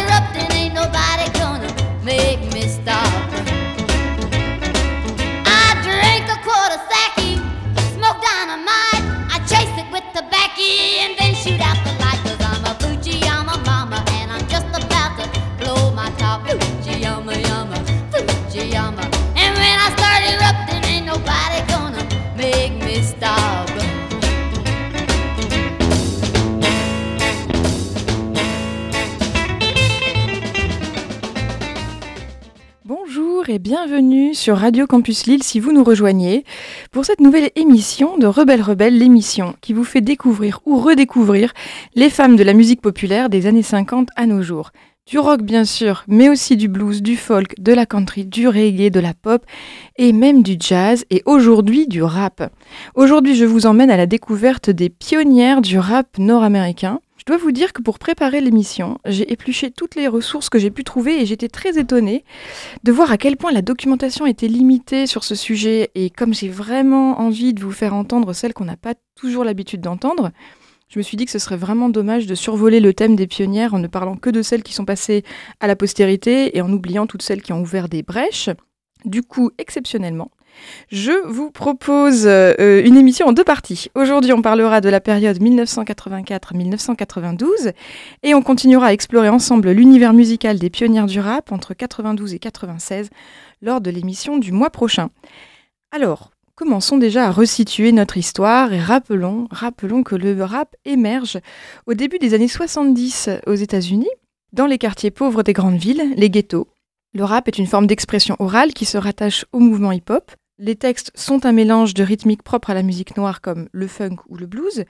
I Radio Campus Lille si vous nous rejoignez pour cette nouvelle émission de Rebelle Rebelle, l'émission qui vous fait découvrir ou redécouvrir les femmes de la musique populaire des années 50 à nos jours. Du rock bien sûr, mais aussi du blues, du folk, de la country, du reggae, de la pop et même du jazz et aujourd'hui du rap. Aujourd'hui je vous emmène à la découverte des pionnières du rap nord-américain. Je dois vous dire que pour préparer l'émission, j'ai épluché toutes les ressources que j'ai pu trouver et j'étais très étonnée de voir à quel point la documentation était limitée sur ce sujet et comme j'ai vraiment envie de vous faire entendre celles qu'on n'a pas toujours l'habitude d'entendre, je me suis dit que ce serait vraiment dommage de survoler le thème des pionnières en ne parlant que de celles qui sont passées à la postérité et en oubliant toutes celles qui ont ouvert des brèches. Du coup, exceptionnellement, je vous propose euh, une émission en deux parties. Aujourd'hui, on parlera de la période 1984-1992 et on continuera à explorer ensemble l'univers musical des pionnières du rap entre 92 et 96 lors de l'émission du mois prochain. Alors, commençons déjà à resituer notre histoire et rappelons, rappelons que le rap émerge au début des années 70 aux États-Unis, dans les quartiers pauvres des grandes villes, les ghettos. Le rap est une forme d'expression orale qui se rattache au mouvement hip-hop. Les textes sont un mélange de rythmiques propres à la musique noire comme le funk ou le blues.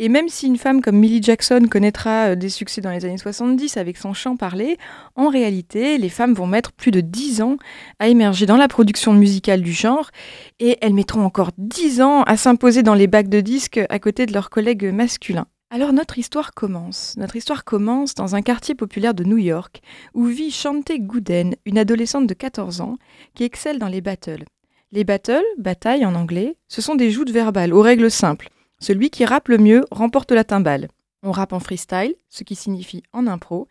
Et même si une femme comme Millie Jackson connaîtra euh, des succès dans les années 70 avec son chant parlé, en réalité, les femmes vont mettre plus de 10 ans à émerger dans la production musicale du genre et elles mettront encore 10 ans à s'imposer dans les bacs de disques à côté de leurs collègues masculins. Alors notre histoire commence. Notre histoire commence dans un quartier populaire de New York où vit Shante Gooden, une adolescente de 14 ans qui excelle dans les battles. Les battles, batailles en anglais, ce sont des joutes verbales aux règles simples. Celui qui rappe le mieux remporte la timbale. On rappe en freestyle, ce qui signifie en impro,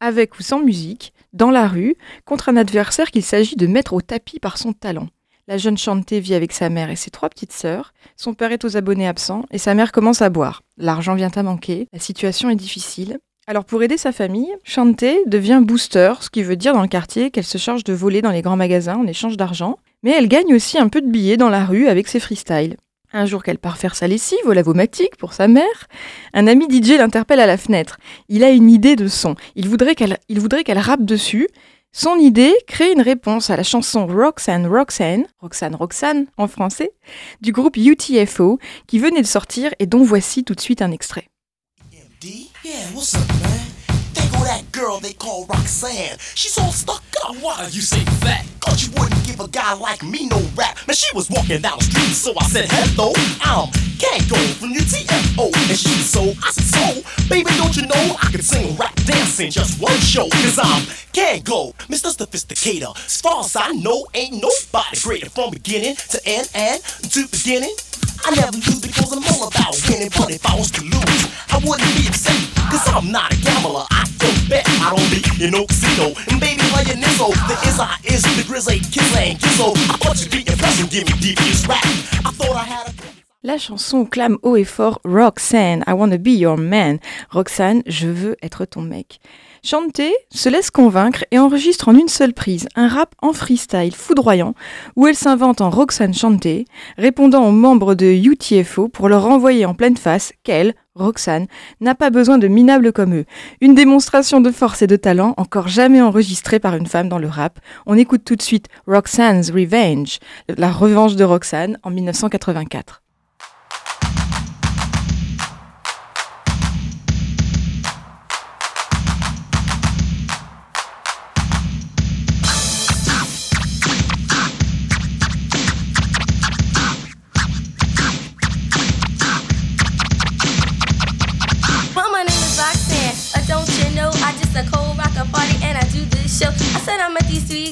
avec ou sans musique, dans la rue, contre un adversaire qu'il s'agit de mettre au tapis par son talent. La jeune Chantée vit avec sa mère et ses trois petites sœurs. Son père est aux abonnés absents et sa mère commence à boire. L'argent vient à manquer, la situation est difficile. Alors pour aider sa famille, Chantée devient booster, ce qui veut dire dans le quartier qu'elle se charge de voler dans les grands magasins en échange d'argent. Mais elle gagne aussi un peu de billets dans la rue avec ses freestyles. Un jour qu'elle part faire sa lessive au lavomatique pour sa mère, un ami DJ l'interpelle à la fenêtre. Il a une idée de son. Il voudrait qu'elle, il voudrait qu'elle rappe dessus. Son idée crée une réponse à la chanson Roxanne Roxanne, Roxanne Roxanne en français, du groupe UTFO qui venait de sortir et dont voici tout de suite un extrait. Yeah, what's up, man? Think of that girl they call Roxanne. She's all stuck up. Why you say that? Cause you wouldn't give a guy like me no rap. Man, she was walking down the street, so I said, hello, I'm Kangol from UTFO. And she so, I said, so, baby, don't you know I can sing rap dancing just one show? Cause I'm Kangol, Mr. Sophisticator. As far as I know, ain't nobody greater from beginning to end and to beginning. I never lose because I'm all about winning, but if I was to lose, I wouldn't be upset. Cause I'm not a gambler, I don't bet, I don't be in no casino. And baby, playing Nizzo, the is I is the grizzly kiss ain't Gizzo. I thought you'd be impressed give me devious rap. I thought I had a. La chanson clame haut et fort Roxanne, I wanna be your man. Roxanne, je veux être ton mec. Chantée se laisse convaincre et enregistre en une seule prise un rap en freestyle foudroyant où elle s'invente en Roxane Chantée, répondant aux membres de UTFO pour leur renvoyer en pleine face qu'elle, Roxane, n'a pas besoin de minables comme eux. Une démonstration de force et de talent encore jamais enregistrée par une femme dans le rap. On écoute tout de suite Roxane's Revenge, la revanche de Roxane en 1984.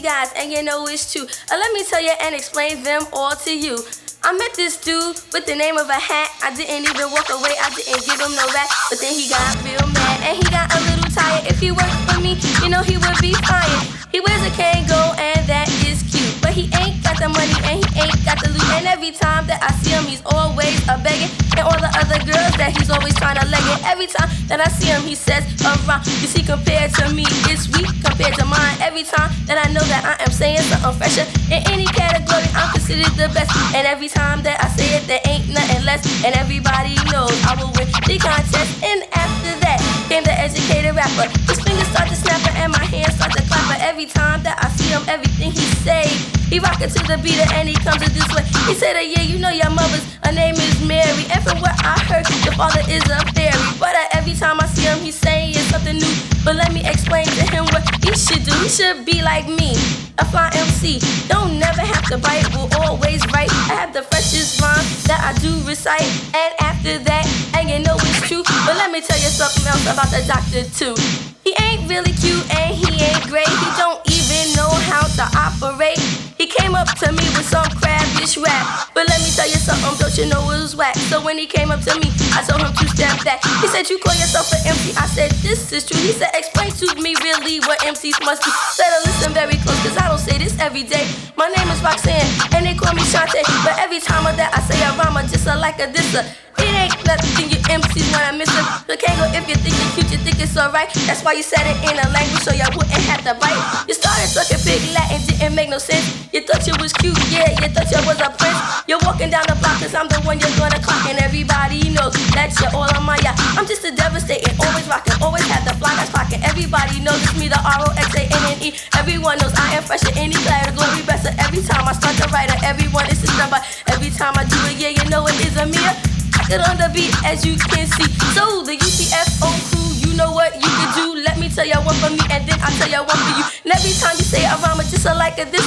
Guys and you know it's true. Uh, let me tell you and explain them all to you. I met this dude with the name of a hat. I didn't even walk away, I didn't give him no rap. But then he got real mad and he got a little tired. If he worked for me, you know he would be fired. He wears a Kangol and that is cute. But he ain't money and he ain't got the loot. And every time that I see him, he's always a begging. And all the other girls that he's always trying to leg it. Every time that I see him, he says around. You see, compared to me, it's weak compared to mine. Every time that I know that I am saying something fresher in any category, I'm considered the best. And every time that I say it, there ain't nothing less. And everybody knows I will win the contest. And after that came the educated rapper. His fingers start to snap and my hands start to clap. But every time that I see him, everything he he rockin' to the beat and he comes this way. He said, uh, yeah, you know your mother's, her name is Mary. And from what I heard, your father is a fairy. But uh, every time I see him, he's saying something new. But let me explain to him what he should do. He should be like me, a fly MC. Don't never have to bite, will always write. I have the freshest rhyme that I do recite. And after that, and you know it's true. But let me tell you something else about the doctor too. He ain't really cute and he ain't great. He don't even know how to operate. Up to me with some crabbish rap. But let me tell you something, don't you know it was whack? So when he came up to me, I told him to step back. He said, You call yourself an MC? I said, This is true. He said, Explain to me really what MCs must be. Said, Listen very close, cause I don't say this every day. My name is Roxanne, and they call me Shantae. But every time that, I say a rhyme, I just a like a disser. It ain't nothing you MCs when I miss it. So can't go if you think you're cute, you think it's alright. That's why you said it in a language so y'all wouldn't have to bite. You started talking big Latin, didn't make no sense. You thought you was cute, yeah, you thought you was a prince. You're walking down the block cause I'm the one you're gonna clock. And everybody knows that you're all on my yacht. I'm just a devastating, always rocking, always have the fly that's clocking. Everybody knows it's me, the R-O-X-A-N-N-E. Everyone knows I am fresh in any category. better every time I start to write it, everyone is a number. Every time I do it, yeah, you know it is a mirror. Get on the beat as you can see. So the UTFO crew, you know what you can do. Let me tell y'all one for me, and then I'll tell y'all one for you. And every time you say a rhyme, just a like a this.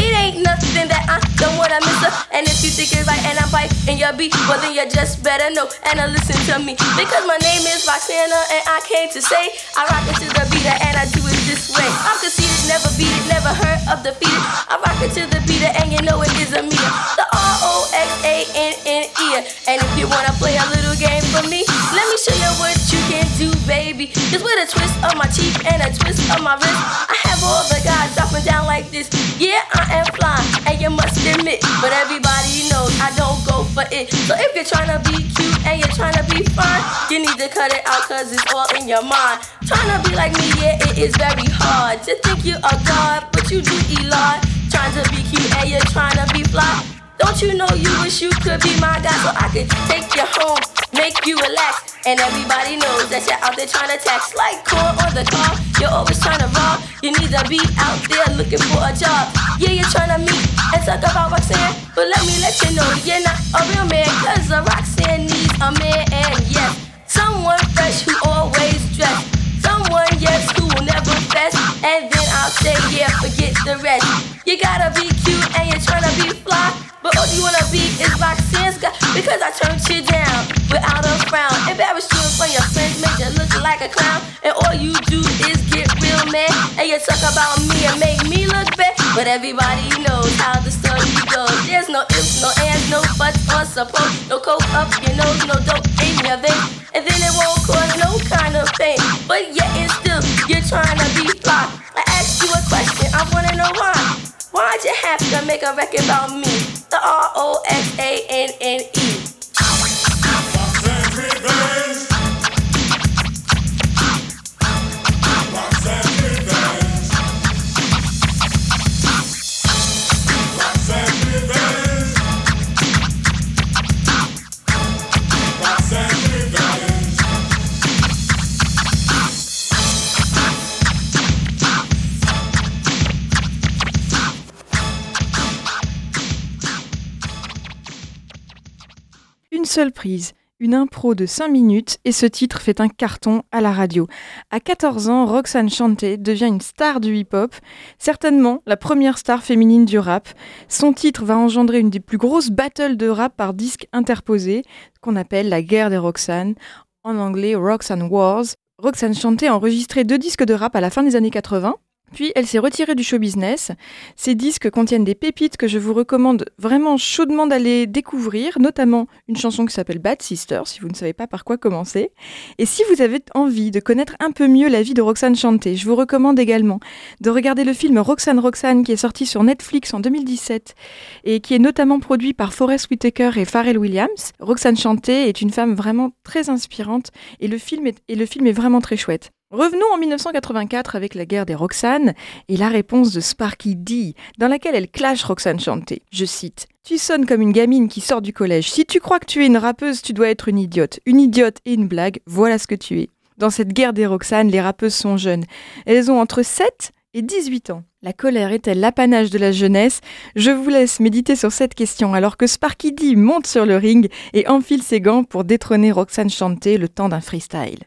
It ain't nothing that I don't wanna miss her. And if you think it's right and I'm right in your beat, well then you just better know and listen to me. Because my name is Roxana and I came to say I rock it to the beat and I do it this way. I'm conceited, never beat it, never heard of defeated. I rock it to the beat and you know it is a me. The And if you wanna play a little game for me, let me show you what you can do, baby. Just with a twist of my cheek and a twist of my wrist, I have all the guys dropping down like this. Yeah, I am flying, and you must admit, but everybody knows I don't go for it. So if you're trying to be cute and you're trying to be fine, you need to cut it out cause it's all in your mind. Trying to be like me, yeah, it is very hard to think you are God, but you do Elon. Trying to be cute and you're trying to be fly. Don't you know you wish you could be my guy so I could take you home, make you relax. And everybody knows that you're out there trying to tax like corn on the car. You're always trying to rob. You need to be out there looking for a job. Yeah, you're trying to meet and talk about Roxanne. But let me let you know you're not a real man. Cause a Roxanne needs a man. And yes, someone fresh who always dressed. Someone, yes, who will never fess. And then I'll say, yeah, forget the rest. You gotta be cute and you're trying to be fly. But all you wanna be is Roxanne's guy because I turned you down without a frown. Embarrassed you in front of your friends, made you look like a clown. And all you do is get real mad. And you talk about me and make me look bad. But everybody knows how the story goes. There's no ifs, no ands, no buts or suppose. No coke up your nose, no dope in your. And then it won't cause no kind of pain. But still, you're trying to be fly. I asked you a question, I wanna know why. Why'd you have to make a record about me? The R O X A N N E. seule prise, une impro de 5 minutes et ce titre fait un carton à la radio. À 14 ans, Roxane Shante devient une star du hip-hop, certainement la première star féminine du rap. Son titre va engendrer une des plus grosses battles de rap par disque interposé, qu'on appelle la guerre des Roxane, en anglais Roxane Wars. Roxane Shante a enregistré deux disques de rap à la fin des années 80, Puis elle s'est retirée du show business. Ces disques contiennent des pépites que je vous recommande vraiment chaudement d'aller découvrir, notamment une chanson qui s'appelle Bad Sister, si vous ne savez pas par quoi commencer. Et si vous avez envie de connaître un peu mieux la vie de Roxane Chanté, je vous recommande également de regarder le film Roxane Roxane qui est sorti sur Netflix en 2017 et qui est notamment produit par Forest Whitaker et Pharrell Williams. Roxane Chanté est une femme vraiment très inspirante et le film est vraiment très chouette. Revenons en 1984 avec la guerre des Roxane et la réponse de Sparky D, dans laquelle elle clash Roxane Chanté. Je cite Tu sonnes comme une gamine qui sort du collège. Si tu crois que tu es une rappeuse, tu dois être une idiote. Une idiote et une blague, voilà ce que tu es. Dans cette guerre des Roxane, les rappeuses sont jeunes. Elles ont entre 7 et 18 ans. La colère est-elle l'apanage de la jeunesse? Je vous laisse méditer sur cette question alors que Sparky D monte sur le ring et enfile ses gants pour détrôner Roxane Chanté le temps d'un freestyle.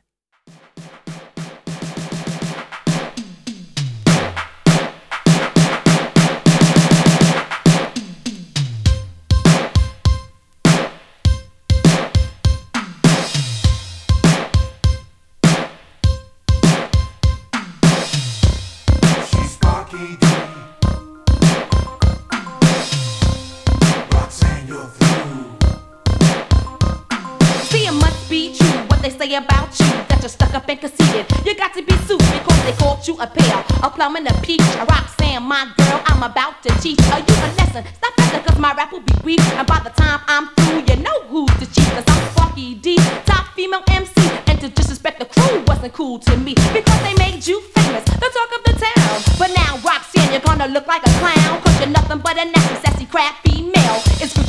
Say about you. That you're stuck up and conceited. You got to be sued because they called you a pear. A plum and a peach. A Roxanne, my girl, I'm about to teach you a lesson. Stop messing cause my rap will be weak. And by the time I'm through, you know who's the chief. Cause I'm Sparky D, top female MC. And to disrespect the crew wasn't cool to me. Because they made you famous, the talk of the town. But now, Roxanne, you're gonna look like a clown. Cause you're nothing but a nasty, sassy, crap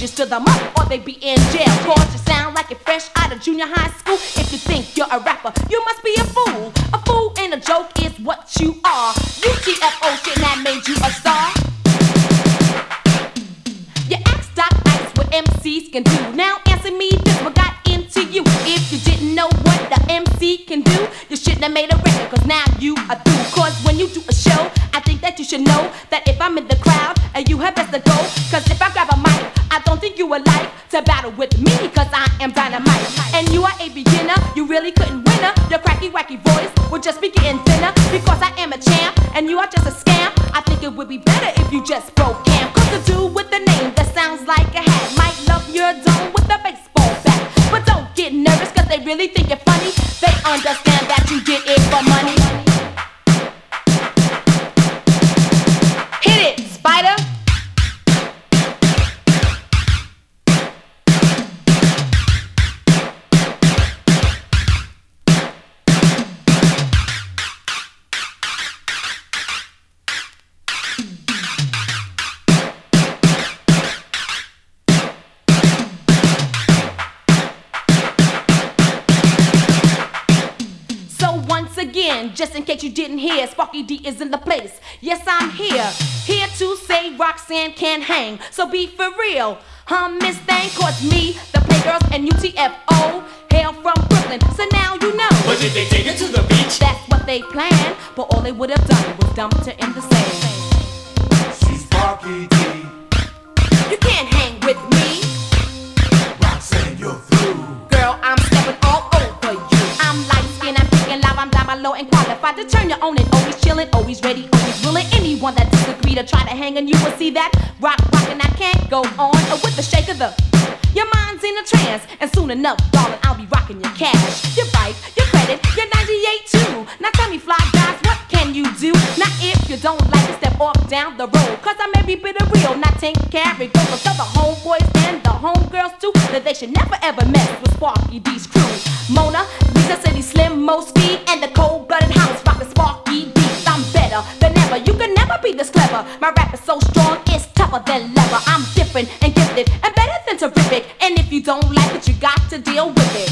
you stood them up or they be in jail. Cause you sound like you're fresh out of junior high school. If you think you're a rapper, you must be a fool. A fool and a joke is what you are. UTFO shit that made you a star. You ask Doc Ice what MCs can do. Now answer me this, what got into you? If you didn't know what the MC can do, you shouldn't have made a record, cause now you are through. Cause when you do a show, I think that you should know that if I'm in the crowd, and you have best to go. Cause if I you would like to battle with me, cause I am dynamite. And you are a beginner, you really couldn't win her. Your cracky, wacky voice will just be getting thinner. Because I am a champ, and you are just a scam. I think it would be better if you just broke camp. Cause the dude with the name that sounds like a hat might love your dome with a baseball bat. But don't get nervous, cause they really think you're funny. They understand just in case you didn't hear, Sparky D is in the place. Yes, I'm here, here to say Roxanne can't hang. So be for real, huh, Miss Thing? Cause me, the Playgirls, and UTFO hail from Brooklyn. So now you know But did they take it to the beach? that's what they planned. But all they would have done was dumped her in the sand. She's Sparky D. You can't hang with me, Roxanne, you're through. girl. I'm stepping all over you. I'm light skinned, I'm picking live, I'm down low and qualified to turn your own and always chillin', always ready, always willing. Anyone that disagree to try to hang on you will see that rock, rockin', I can't go on with the shake of the. Your mind's in a trance, and soon enough, darling, I'll be rocking your cash, your bike, your credit, your 98 too. Now tell me, fly guys, what can you do? Now if you don't like it, step off down the road, cause I'm every bit of real, not take carry. Go for the homeboys and the homegirls too, that they should never ever mess with Sparky D's crew. Mona, Lisa City Slim, Mosky, and the cold-blooded house rockin' Sparky D's. I'm better than ever, you can never be this clever. My rap is so strong, it's tougher than leather. I'm different and gifted and better you don't like it, you got to deal with it.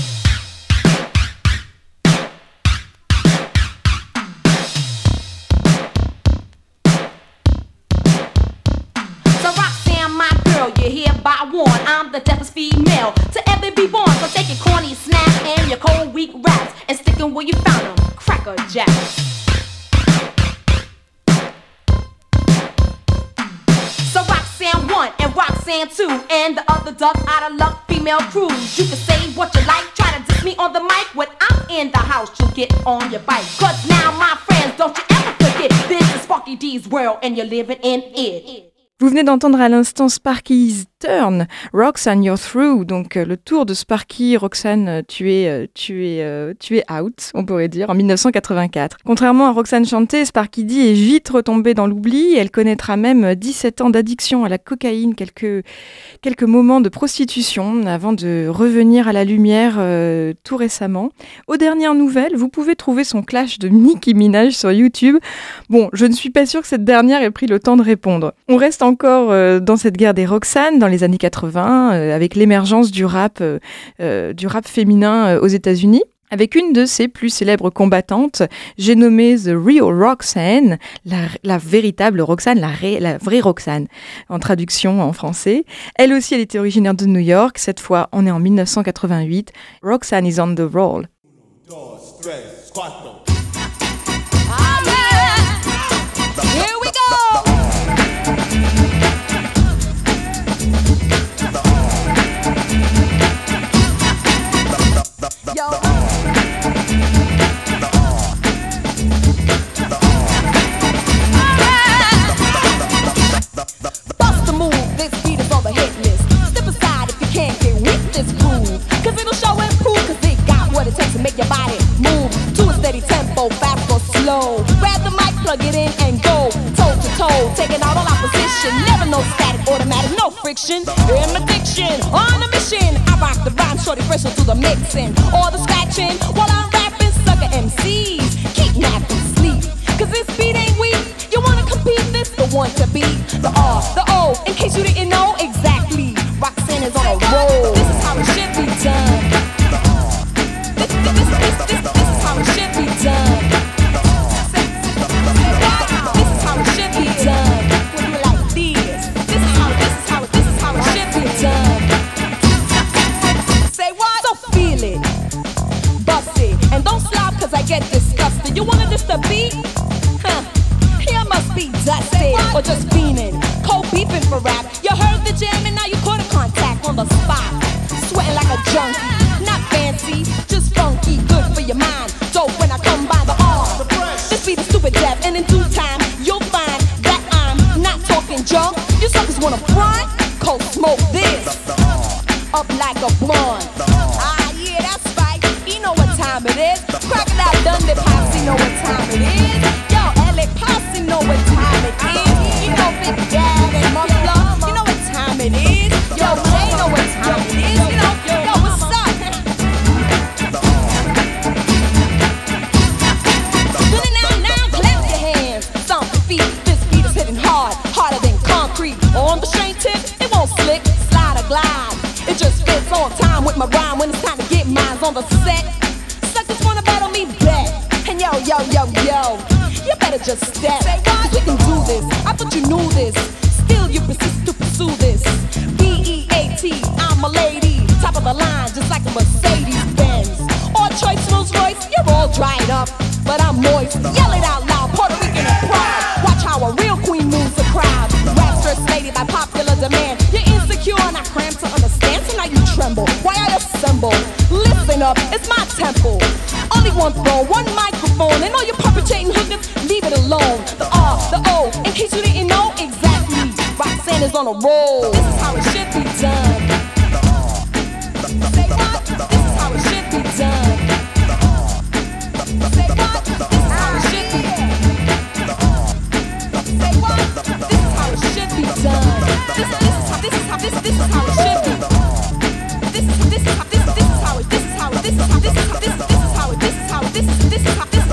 So Roxanne, my girl, you're hereby warned. I'm the deafest female to ever be born. So take your corny snap and your cold weak raps and stick 'em where you found 'em. Cracker jacks. Roxanne one and Roxanne two and the other duck out of luck female crews. You can say what you like, try to diss me on the mic when I'm in the house. You'll get on your bike. Cause now, my friends, don't you ever forget. This is Sparky D's world, and you're living in it. Vous venez d'entendre à l'instant Sparky's Turn, Roxanne You're Through, donc euh, le tour de Sparky, Roxanne, euh, tu es, euh, tu, es, tu es out, on pourrait dire, en 1984. Contrairement à Roxanne Chanté, Sparky D est vite retombée dans l'oubli, elle connaîtra même 17 ans d'addiction à la cocaïne, quelques, quelques moments de prostitution avant de revenir à la lumière tout récemment. Aux dernières nouvelles, vous pouvez trouver son clash de Nicki Minaj sur YouTube. Bon, je ne suis pas sûre que cette dernière ait pris le temps de répondre. On reste encore euh, dans cette guerre des Roxanne dans les années 80, euh, avec l'émergence du rap, euh, rap féminin aux États-Unis. Avec une de ses plus célèbres combattantes, j'ai nommé The Real Roxanne, la, véritable Roxanne, la, vraie Roxanne, en traduction en français. Elle aussi, elle était originaire de New York. Cette fois, on est en 1988. Roxanne is on the roll. Cause it'll show and prove, cause it got what it takes to make your body move to a steady tempo, fast or slow. Grab the mic, plug it in, and go toe to toe, taking out all opposition. Never no static, automatic, no friction. In addiction, on a mission. I rock the rhyme, shorty fresh to the mixing. Or the scratching while I'm rapping, sucker MCs. Keep napping, sleep. Cause this beat ain't weak. You wanna compete, this the one to beat. The R, the O, in case you One microphone. And all you perpetrating hookers, leave it alone. The R, the O, in case you didn't know exactly. Roxanne is on a roll. This is how it should be done. Say what? This is how it should be done. Say what? This is how it? This is how it should be done. This, this is how this is how this this is how it. This is this is how this this is how it this is how it this is how this is how this is how it this this, this, this.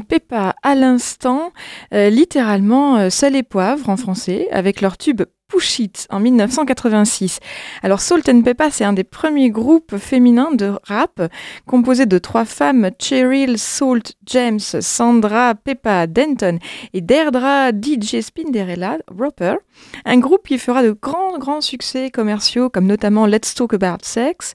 Peppa à l'instant, euh, littéralement euh, sel et poivre en français, avec leur tube Push It en 1986. Alors Salt and Peppa, c'est un des premiers groupes féminins de rap composé de trois femmes, Cheryl, Salt, James, Sandra, Peppa Denton et Deirdre DJ Spinderella Roper. Un groupe qui fera de grands, grands succès commerciaux comme notamment Let's Talk About Sex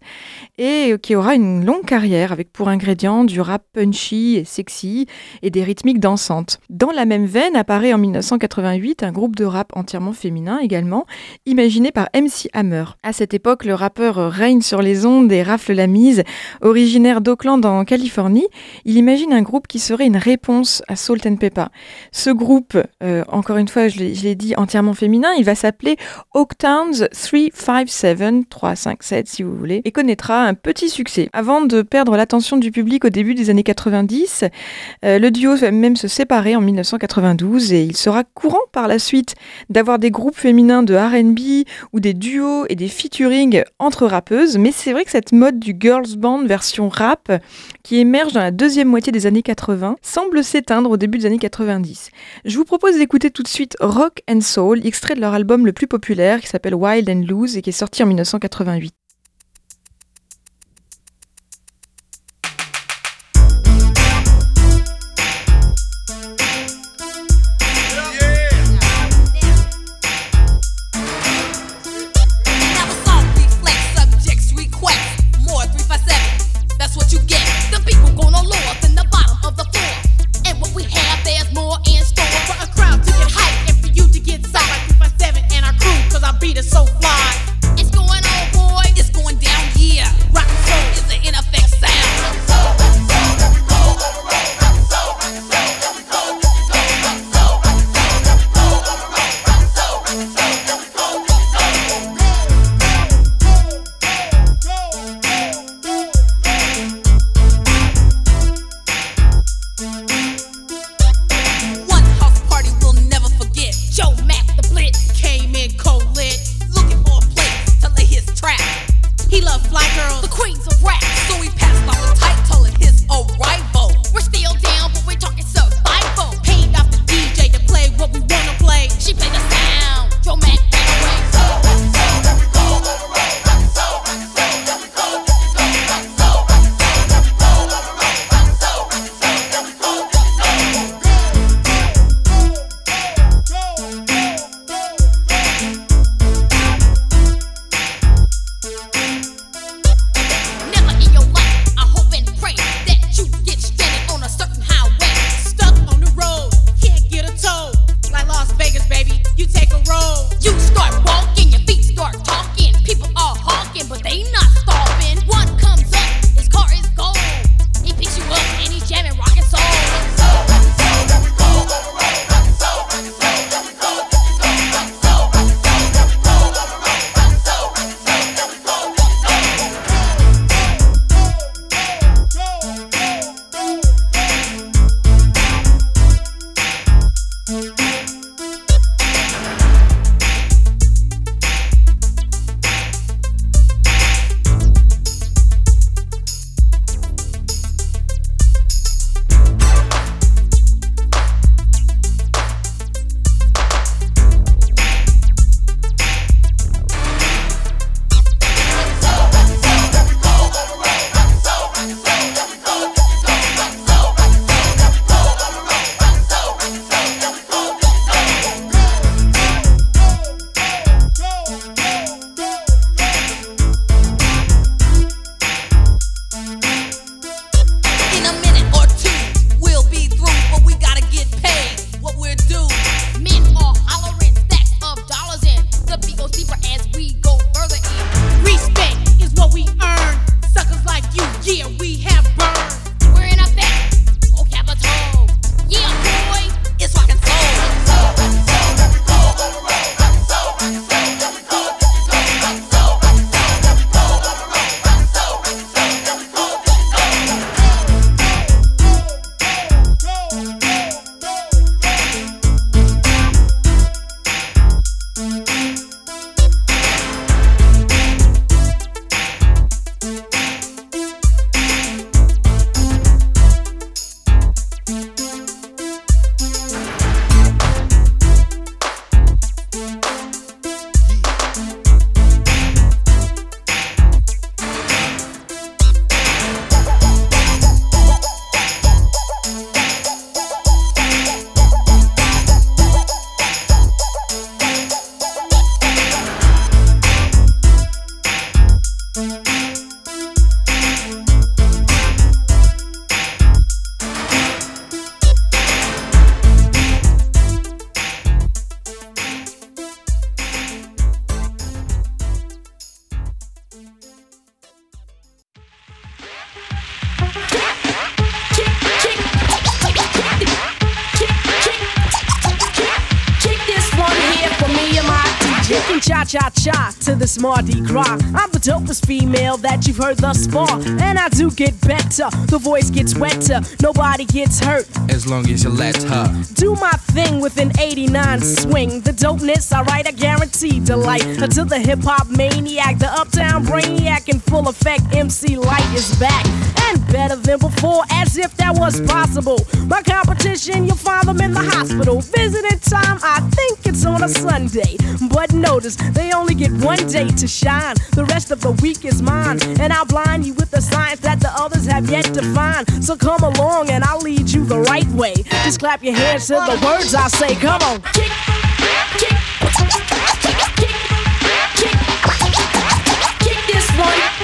et qui aura une longue carrière avec pour ingrédients du rap punchy et sexy et des rythmiques dansantes. Dans la même veine apparaît en 1988 un groupe de rap entièrement féminin également, imaginé par MC Hammer. À cette époque, le rappeur règne sur les ondes et rafle la mise. Originaire d'Oakland en Californie, il imagine un groupe qui serait une réponse à Salt and Peppa. Ce groupe, euh, encore une fois, je l'ai dit, entièrement féminin, il va s'appeler Oaktowns 357, 357 si vous voulez, et connaîtra un petit succès. Avant de perdre l'attention du public au début des années 90, euh, le duo va même se séparer en 1992 et il sera courant par la suite d'avoir des groupes féminins de R&B ou des duos et des featuring entre rappeuses, mais c'est vrai que cette mode du girls band version rap qui émerge dans la deuxième moitié des années 80 semble s'éteindre au début des années 90. Je vous propose d'écouter tout de suite Rock and Soul, extrait de leur album le plus populaire qui s'appelle Wild and Loose et qui est sorti en 1988. So cha cha to this Mardi Gras. I'm the dopest female that you've heard thus far. And I do get better. The voice gets wetter. Nobody gets hurt. as long as you let her. Do my thing with an 89 swing. The dopeness, alright, I guarantee delight. Until the hip hop maniac, the uptown brainiac in full effect, MC Lyte is back. And better than before, as if that was possible. My competition, you'll find them in the hospital. Visiting time, I think it's on a Sunday. But notice, they only get one day to shine. The rest of the week is mine. And I'll blind you with the signs that the others have yet to find. So come along and I'll lead you the right way. Just clap your hands to the words I say. Come on. Kick, kick, kick, kick, kick, kick this one.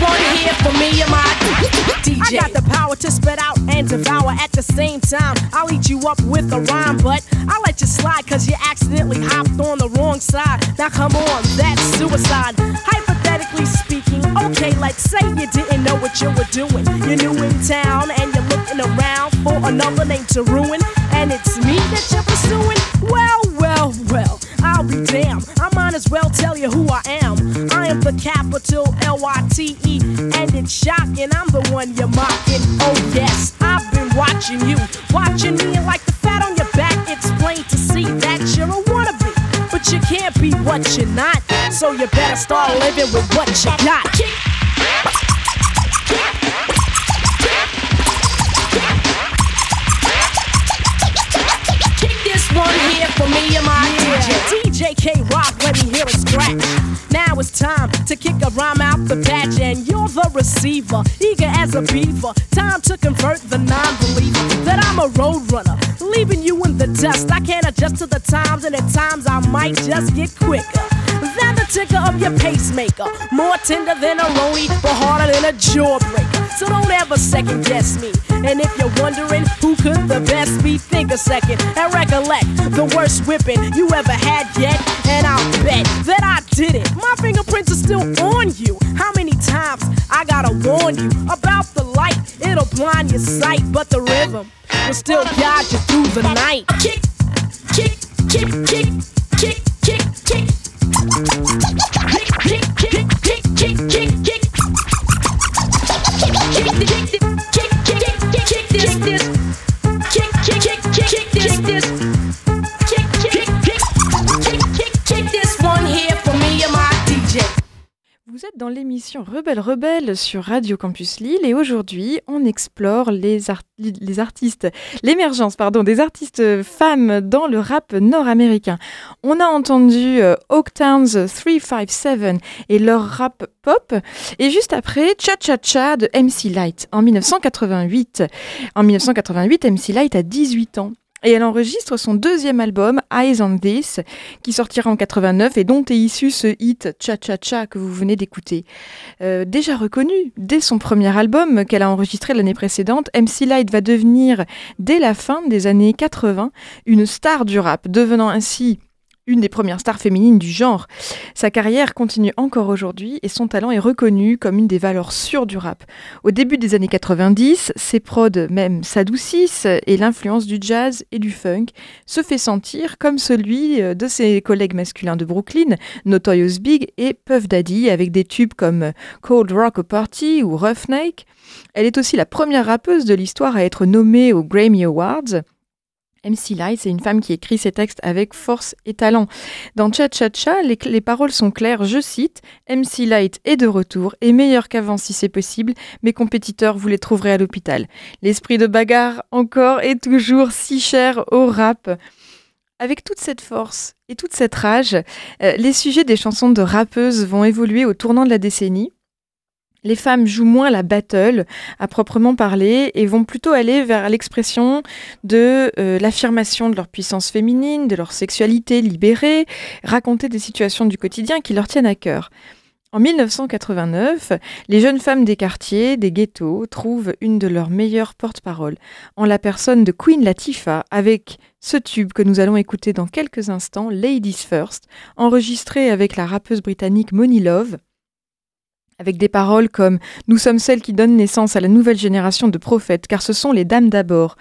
One here for me and my DJ. I got the power to spit out and devour at the same time. I'll eat you up with a rhyme, but I'll let you slide cause you accidentally hopped on the wrong side. Now come on, that's suicide. Hypothetically speaking, okay, let's say you didn't know what you were doing. You're new in town and you're looking around for another name to ruin. And it's me that you're pursuing? Well, well, well, I'll be damned. I might as well tell you who I am. I am the capital L Y T E, and it's shocking. I'm the one you're mocking. Oh yes, I've been watching you, watching me, and like the fat on your back, it's plain to see that you're a wannabe. But you can't be what you're not, so you better start living with what you got. Kick this one here for me and my DJ. DJ K Rock, let me hear it scratch. Now it's time to kick a rhyme out the patch, and you're the receiver, eager as a beaver. Time to convert the non-believer that I'm a road runner, leaving you in the dust. I can't adjust to the times, and at times I might just get quicker than the ticker of your pacemaker. More tender than a roni, but harder than a jawbreaker. So don't ever second guess me. And if you're wondering who could the best be, think a second and recollect the worst whipping you ever had yet. And I'll bet that I did it. My fingerprints are still on you. How many times I gotta warn you about the light? It'll blind your sight, but the rhythm will still guide you through the night. Kick, kick, kick, kick, kick, kick, kick. Kick, kick, kick, kick, dans l'émission Rebelle Rebelle sur Radio Campus Lille et aujourd'hui on explore les, art- les artistes, l'émergence pardon des artistes femmes dans le rap nord-américain. On a entendu euh, Oaktown's 357 et leur rap pop et juste après Cha Cha Cha de MC Light en 1988. En 1988, MC Light a 18 ans. Et elle enregistre son deuxième album, Eyes on This, qui sortira en 89 et dont est issu ce hit Cha Cha Cha que vous venez d'écouter. Euh, déjà reconnue dès son premier album qu'elle a enregistré l'année précédente, MC Light va devenir, dès la fin des années 80, une star du rap, devenant ainsi une des premières stars féminines du genre. Sa carrière continue encore aujourd'hui et son talent est reconnu comme une des valeurs sûres du rap. Au début des années 90, ses prods même s'adoucissent et l'influence du jazz et du funk se fait sentir comme celui euh, de ses collègues masculins de Brooklyn, Notorious Big et Puff Daddy avec des tubes comme Cold Rock Party ou Roughneck. Elle est aussi la première rappeuse de l'histoire à être nommée aux Grammy Awards. MC Light, c'est une femme qui écrit ses textes avec force et talent. Dans Cha Cha Cha, les, les paroles sont claires, je cite MC Light est de retour et meilleur qu'avant si c'est possible. Mes compétiteurs, vous les trouverez à l'hôpital. L'esprit de bagarre, encore et toujours si cher au rap. Avec toute cette force et toute cette rage, euh, les sujets des chansons de rappeuses vont évoluer au tournant de la décennie. Les femmes jouent moins la battle à proprement parler et vont plutôt aller vers l'expression de euh, l'affirmation de leur puissance féminine, de leur sexualité libérée, raconter des situations du quotidien qui leur tiennent à cœur. En 1989, les jeunes femmes des quartiers, des ghettos, trouvent une de leurs meilleures porte-paroles, en la personne de Queen Latifah, avec ce tube que nous allons écouter dans quelques instants, Ladies First, enregistré avec la rappeuse britannique Money Love, avec des paroles comme Nous sommes celles qui donnent naissance à la nouvelle génération de prophètes, car ce sont les dames d'abord.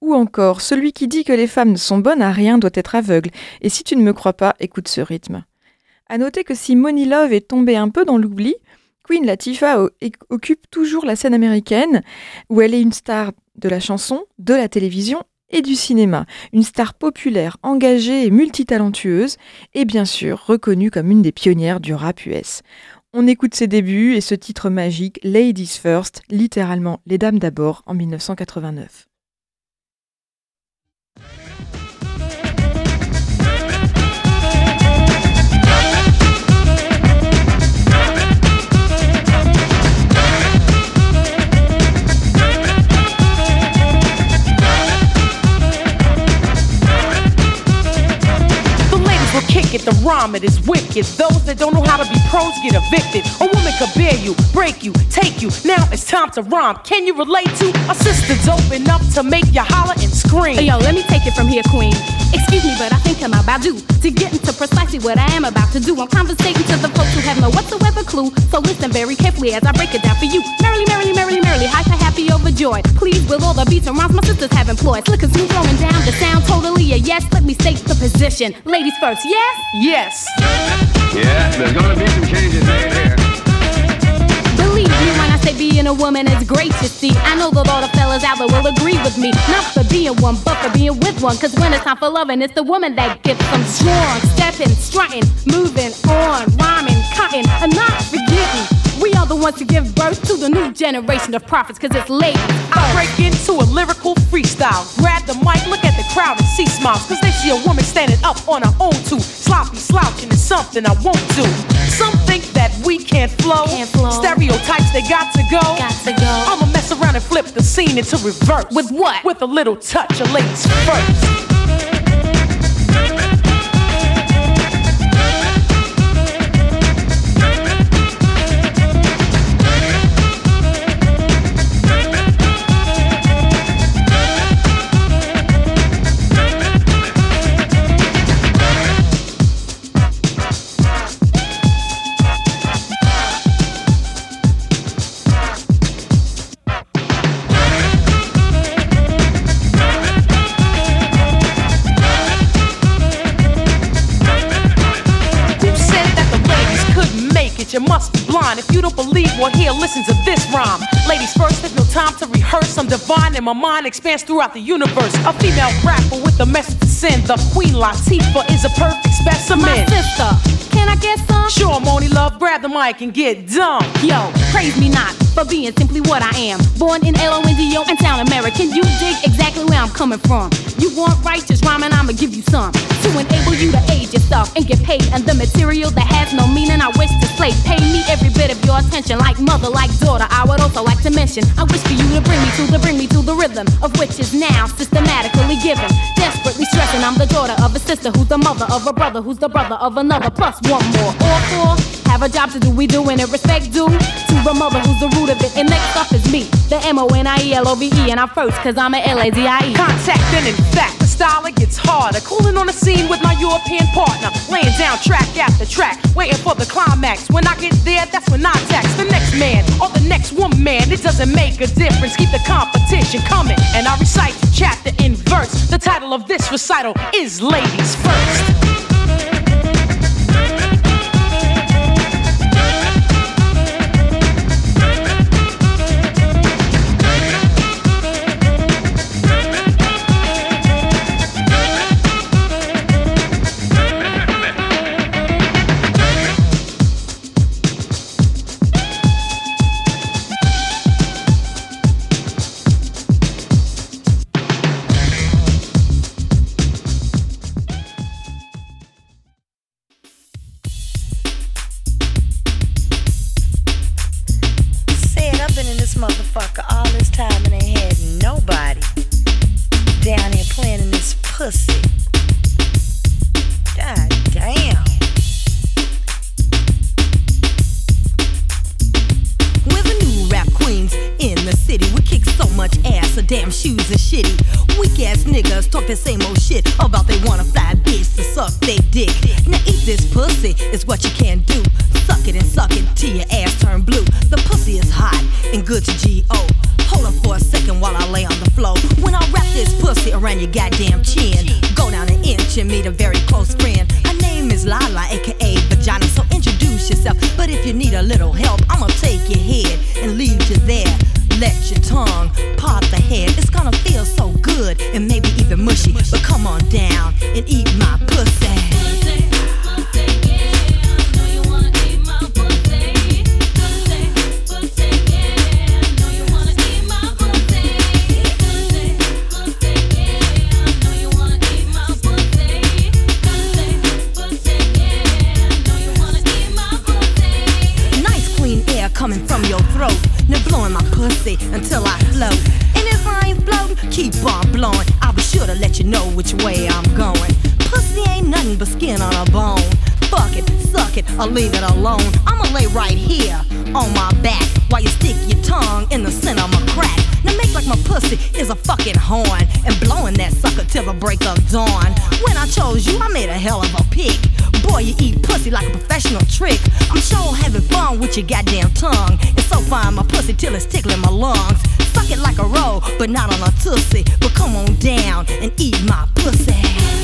Ou encore Celui qui dit que les femmes ne sont bonnes à rien doit être aveugle, et si tu ne me crois pas, écoute ce rythme. À noter que si Money Love est tombée un peu dans l'oubli, Queen Latifah occupe toujours la scène américaine, où elle est une star de la chanson, de la télévision et du cinéma, une star populaire, engagée et multitalentueuse, et bien sûr reconnue comme une des pionnières du rap US. On écoute ses débuts et ce titre magique, Ladies First, littéralement Les Dames d'abord, en 1989. Kick it, the rhyme it is wicked. Those that don't know how to be pros get evicted. A woman could bear you, break you, take you. Now it's time to rhyme. Can you relate to a sister dope enough to make you holler and scream? Yo, let me take it from here, Queen. Excuse me, but I think I'm about due to get into precisely what I am about to do. I'm conversating to the folks who have no whatsoever clue. So listen very carefully as I break it down for you. Merrily, merrily, merrily, merrily, hyper, happy, overjoyed. Please, with all the beats and rhymes my sisters have employed. Slick as smooth throwing down the sound, totally a yes. Let me state the position. Ladies first, yes? Yes. Yeah, there's gonna be some changes made here. Say being a woman is great, you see. I know that all the fellas out there will agree with me. Not for being one, but for being with one. Cause when it's time for loving, it's the woman that gets them strong. Stepping, strutting, moving on, rhyming, cutting, and not forgetting. We are the ones to give birth to the new generation of prophets, cause it's late. I break into a lyrical freestyle. Grab the mic, look the crowd and see smiles. Cause they see a woman standing up on her own too. Sloppy slouching is something I won't do. Some think that we can't flow. Can't flow. Stereotypes, they got to go. Got to go. I'ma mess around and flip the scene into reverse. With what? With a little touch of ladies first. You must be blind. If you don't believe, well, here, listen to this rhyme. Ladies first, there's no time to rehearse. I'm divine and my mind expands throughout the universe. A female rapper with a message to. The Queen Latifah is a perfect specimen. My sister, can I get some? Sure, Monie Love, grab the mic and get dumb. Yo, praise me not for being simply what I am. Born in L-O-N-D-O and town American. You dig exactly where I'm coming from. You want righteous rhyming, I'ma give you some. To enable you to age yourself and get paid. And the material that has no meaning, I wish to slay. Pay me every bit of your attention, like mother, like daughter. I would also like to mention, I wish for you to bring me to the, bring me to the rhythm of which is now systematically given. Desperately stressing, I'm the daughter of a sister who's the mother of a brother who's the brother of another. Plus one more, all four. Have a job to do, we do, and it, respect due to the mother who's the root of it. And next up is me, the M-O-N-I-E-L-O-V-E, and I'm first cause I'm a L-A-D-I-E. Contact and in fact, the style it gets harder. Cooling on the scene with my European partner. Laying down track after track, waiting for the climax. When I get there, that's when I tax the next man or the next woman. It doesn't make a difference. Keep the competition coming. And I recite chapter in verse. The title of this recital is Ladies First. Pussy. God damn. We're the new rap queens in the city. We kick so much ass, our damn shoes are shitty. Weak ass niggas talk the same old shit about they want a fly bitch to suck they dick. Now eat this pussy is what you can do. But not on a tussie. But come on down and eat my pussy.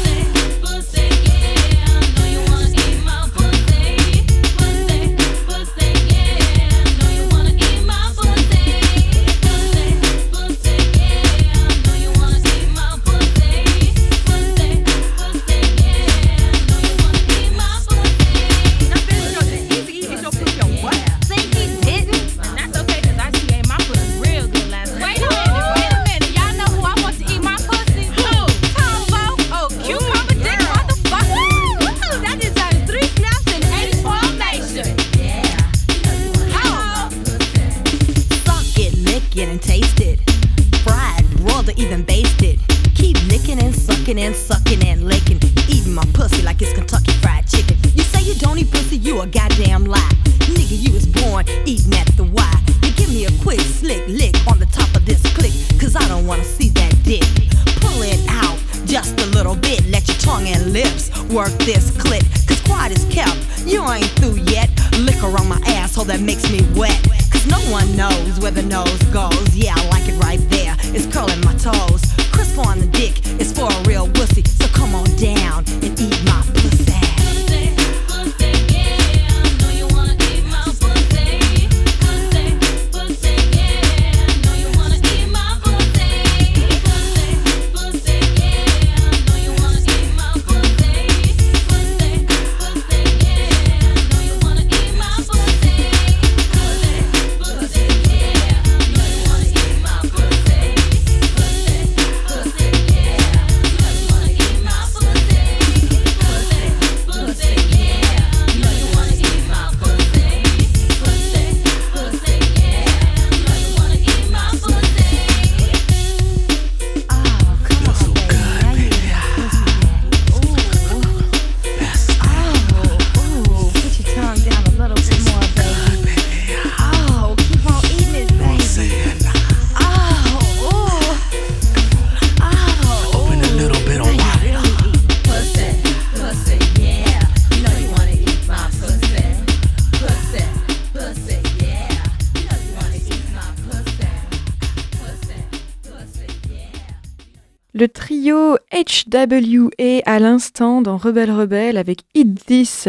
HWA à l'instant dans Rebelle Rebelle avec Eat This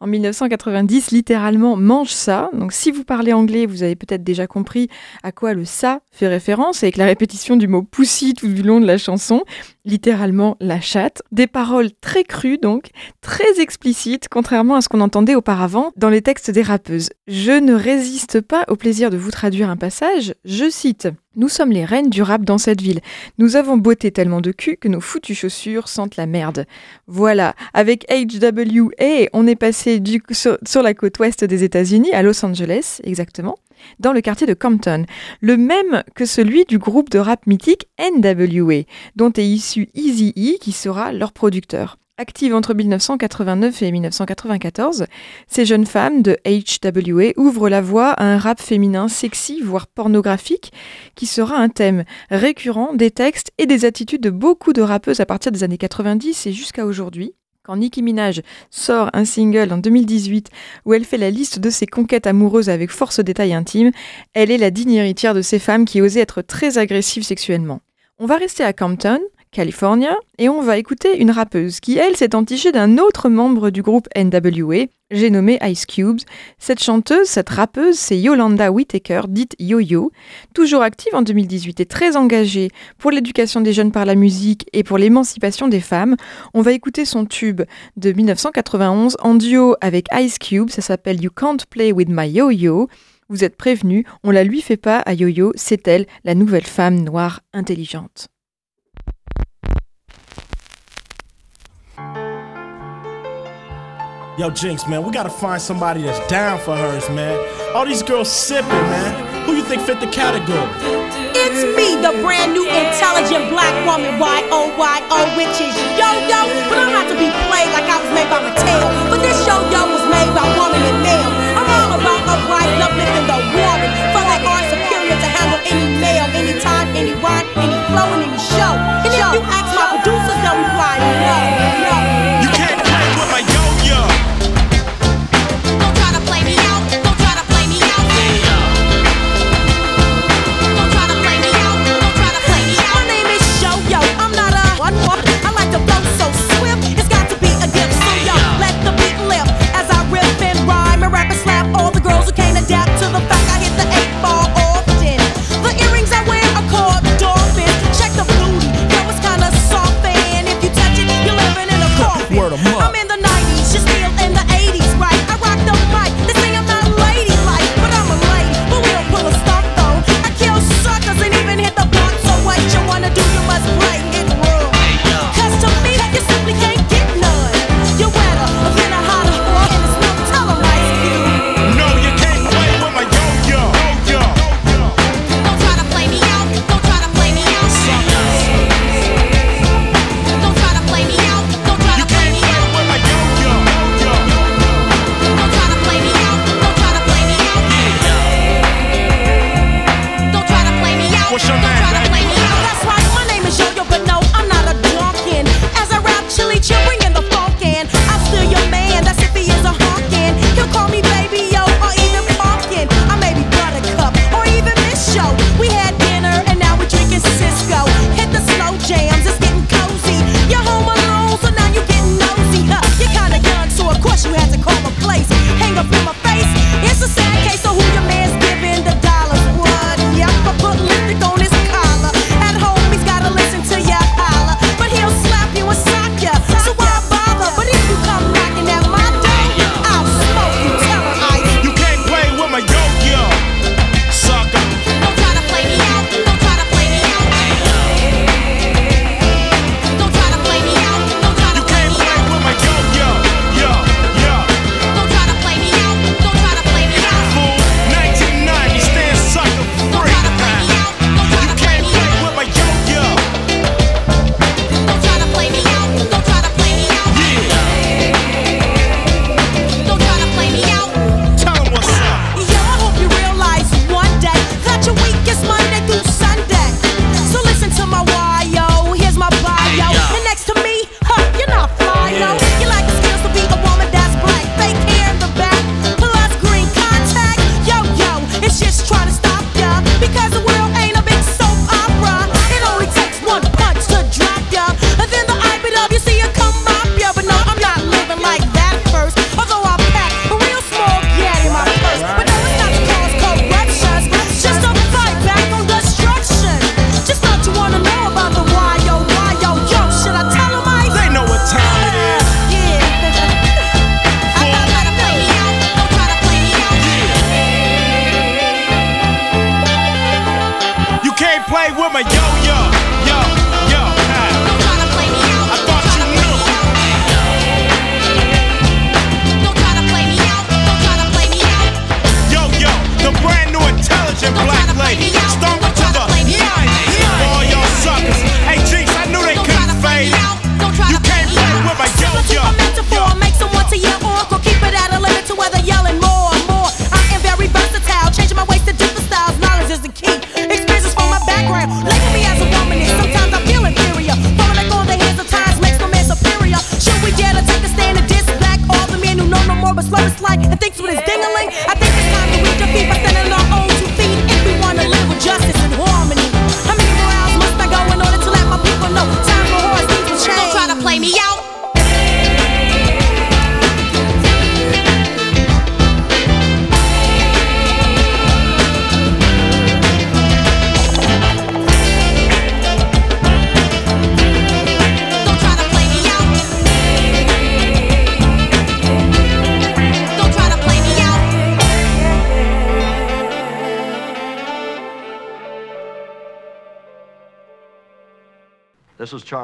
en 1990, littéralement mange ça. Donc si vous parlez anglais, vous avez peut-être déjà compris à quoi le ça fait référence avec la répétition du mot pussy tout du long de la chanson, littéralement la chatte. Des paroles très crues donc, très explicites, contrairement à ce qu'on entendait auparavant dans les textes des rappeuses. Je ne résiste pas au plaisir de vous traduire un passage, je cite. Nous sommes les reines du rap dans cette ville. Nous avons beauté tellement de cul que nos foutues chaussures sentent la merde. Voilà, avec HWA, on est passé sur, sur la côte ouest des États-Unis, à Los Angeles exactement, dans le quartier de Compton, le même que celui du groupe de rap mythique NWA, dont est issu Eazy-E qui sera leur producteur. Active entre 1989 et 1994, ces jeunes femmes de HWA ouvrent la voie à un rap féminin sexy, voire pornographique, qui sera un thème récurrent des textes et des attitudes de beaucoup de rappeuses à partir des années 90 et jusqu'à aujourd'hui. Quand Nicki Minaj sort un single en 2018 où elle fait la liste de ses conquêtes amoureuses avec force détails intimes, elle est la digne héritière de ces femmes qui osaient être très agressives sexuellement. On va rester à Compton, California, et on va écouter une rappeuse qui, elle, s'est entichée d'un autre membre du groupe NWA, j'ai nommé Ice Cubes. Cette chanteuse, cette rappeuse, c'est Yolanda Whittaker, dite Yo-Yo, toujours active en 2018 et très engagée pour l'éducation des jeunes par la musique et pour l'émancipation des femmes. On va écouter son tube de 1991 en duo avec Ice Cube, ça s'appelle You Can't Play With My Yo-Yo. Vous êtes prévenus, on la lui fait pas à Yo-Yo, c'est elle, la nouvelle femme noire intelligente. Yo, Jinx, man, we gotta find somebody that's down for hers, man. All these girls sipping, man. Who you think fit the category? It's me, the brand new intelligent black woman, Y-O-Y-O, which is yo-yo. But I'm not to be played like I was made by Mattel. But this yo-yo was made by woman and male. I'm all about upright, uplifting the woman. For that are superior to handle any male, any time, any rhyme, any flow, and any show. And if you ask my producers, they'll reply no.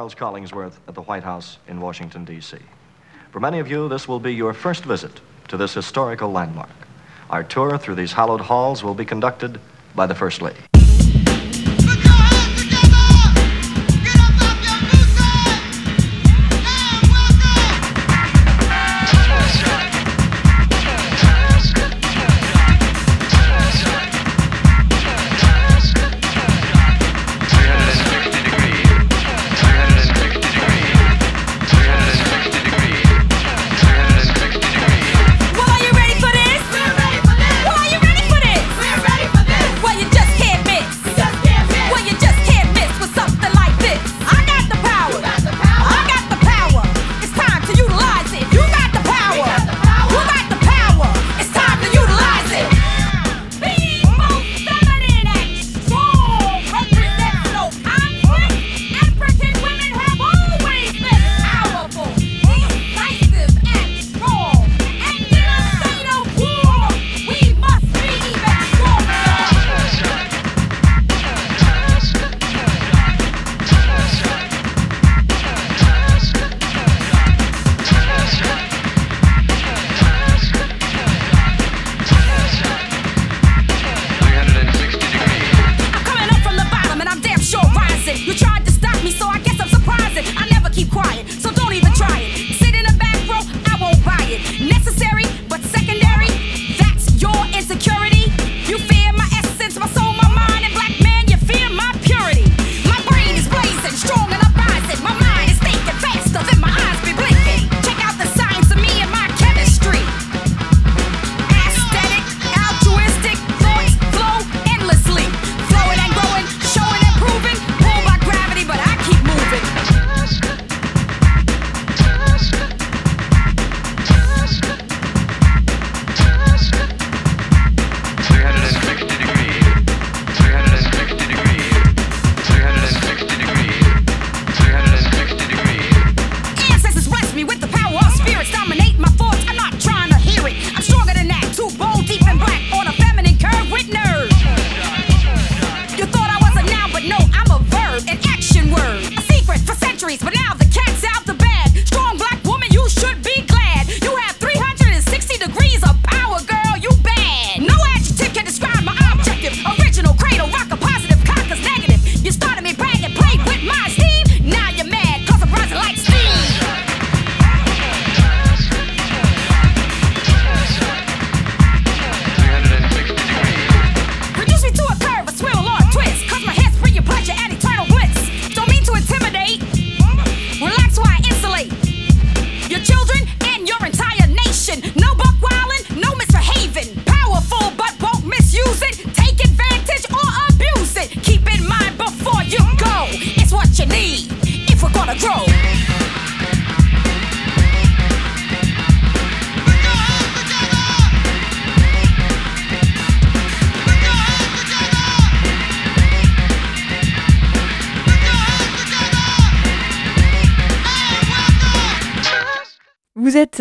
Charles Collingsworth at the White House in Washington, D.C. For many of you, this will be your first visit to this historical landmark. Our tour through these hallowed halls will be conducted by the First Lady.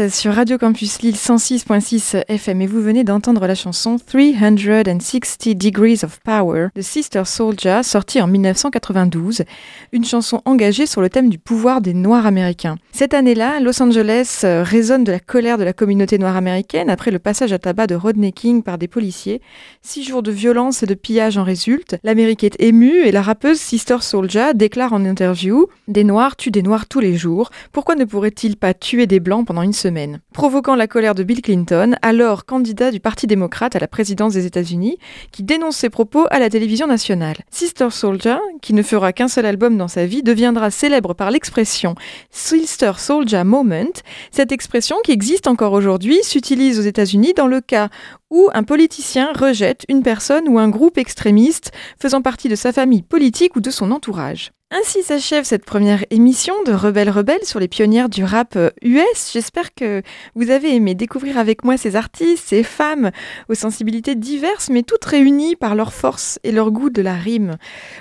Sur Radio Campus Lille 106.6 FM et vous venez d'entendre la chanson 360 Degrees of Power de Sister Soldier, sortie en 1992, une chanson engagée sur le thème du pouvoir des Noirs américains. Cette année-là, Los Angeles euh, résonne de la colère de la communauté noire américaine après le passage à tabac de Rodney King par des policiers. Six jours de violence et de pillage en résultent. L'Amérique est émue et la rappeuse Sister Soldier déclare en interview Des Noirs tuent des Noirs tous les jours. Pourquoi ne pourraient-ils pas tuer des Blancs pendant une semaine, provoquant la colère de Bill Clinton, alors candidat du Parti démocrate à la présidence des États-Unis, qui dénonce ses propos à la télévision nationale. Sister Soldier, qui ne fera qu'un seul album dans sa vie, deviendra célèbre par l'expression Sister Soldier Moment. Cette expression, qui existe encore aujourd'hui, s'utilise aux États-Unis dans le cas où un politicien rejette une personne ou un groupe extrémiste faisant partie de sa famille politique ou de son entourage. Ainsi s'achève cette première émission de Rebelle Rebelle sur les pionnières du rap US. J'espère que vous avez aimé découvrir avec moi ces artistes, ces femmes aux sensibilités diverses mais toutes réunies par leur force et leur goût de la rime.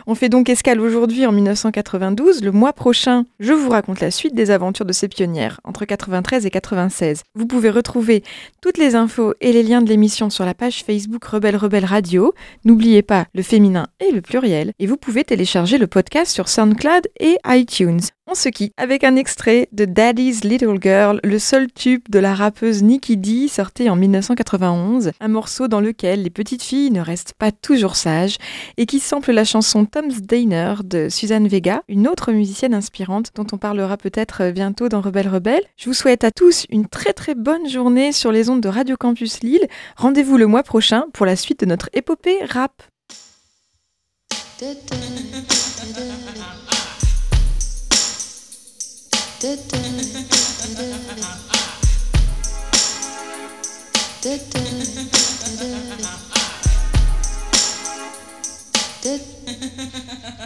On fait donc escale aujourd'hui en 1992. Le mois prochain, je vous raconte la suite des aventures de ces pionnières entre 93 et 96. Vous pouvez retrouver toutes les infos et les liens de l'émission sur la page Facebook Rebelle Rebelle Radio. N'oubliez pas le féminin et le pluriel et vous pouvez télécharger le podcast sur SoundCloud et iTunes. On se quitte avec un extrait de Daddy's Little Girl, le seul tube de la rappeuse Nikki D sorti en 1991, un morceau dans lequel les petites filles ne restent pas toujours sages et qui sample la chanson Tom's Diner de Suzanne Vega, une autre musicienne inspirante dont on parlera peut-être bientôt dans Rebelle Rebelle. Je vous souhaite à tous une très très bonne journée sur les ondes de Radio Campus Lille. Rendez-vous le mois prochain pour la suite de notre épopée rap.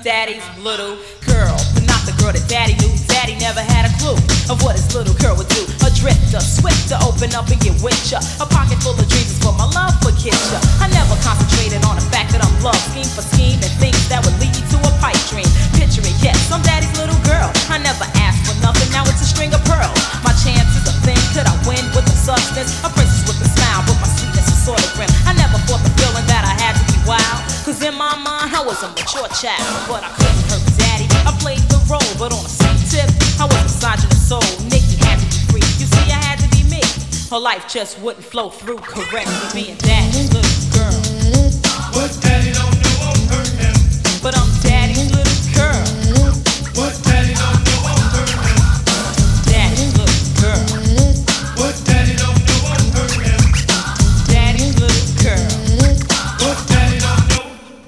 Daddy's little girl, the girl that daddy knew. Daddy never had a clue of what his little girl would do. A drifter, swift to open up and get with ya. A pocket full of dreams is for my love for kids. ya. I never concentrated on the fact that I'm love scheme for scheme and things that would lead you to a pipe dream. Picture it, yes, I'm daddy's little girl. I never asked for nothing, now it's a string of pearls. My chances are thin, could I win with the substance? A princess with a smile, but my sweetness is sort of grim. I never fought the feeling that I had to be wild. Cause in my mind, I was a mature child, but I couldn't hurt played the role, but on a sweet tip, I was massaging the soul. Nikki had to be free. You see, I had to be me. Her life just wouldn't flow through correctly, being daddy's little girl. What daddy don't do won't hurt him. But I'm daddy's little girl. What daddy don't do won't hurt him. Daddy's little girl. What daddy don't do won't hurt him. Daddy's little girl. What daddy don't do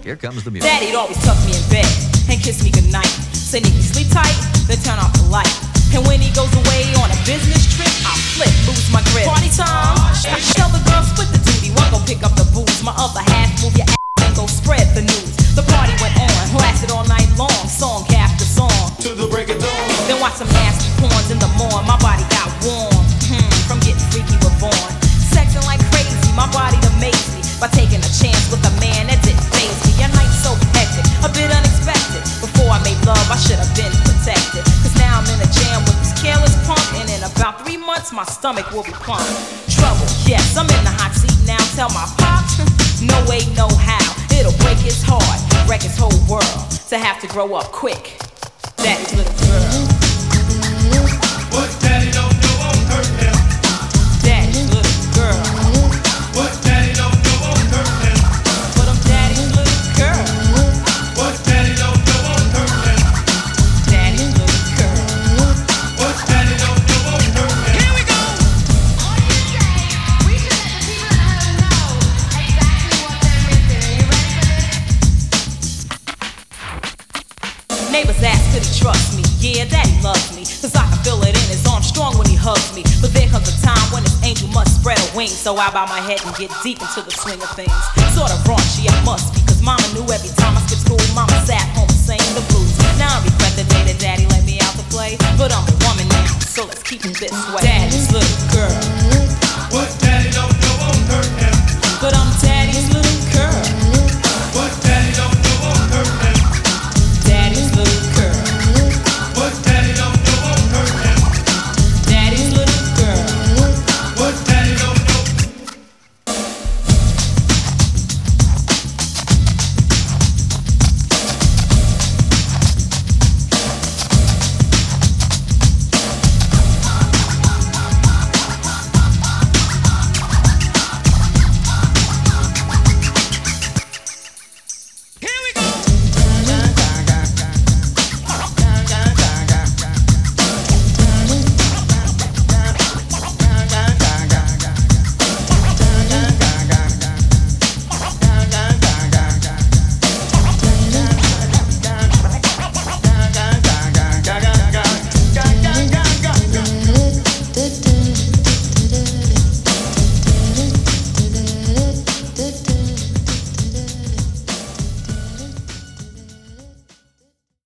Here comes the music. Daddy'd always tuck me in bed and kiss me goodnight. Say, Nikki, sleep tight, then turn off the light. And when he goes away on a business trip, I flip, lose my grip. Party time, I tell the girls split the duty. One go pick up the booze, my other half move your ass and go spread the news. The party went on, lasted all night long, song after song. to the break of dawn. Then watch some nasty porns in the morn. My body got warm hmm, from getting freaky with born. Sexing like crazy, my body amazed me by taking a chance with a man that love, I should have been protected. Cause now I'm in a jam with this careless punk, and in about three months, my stomach will be plump. Trouble, yes, I'm in the hot seat now. Tell my pops, no way, no how. It'll break his heart, wreck his whole world. To have to grow up quick. Daddy's little girl. So I bow my head and get deep into the swing of things. Sort of raunchy, I must, because mama knew every time I skipped school, mama sat home singing the blues. Now I regret the day that daddy let me out to play, but I'm a woman now, so let's keep it this way. Daddy's little girl.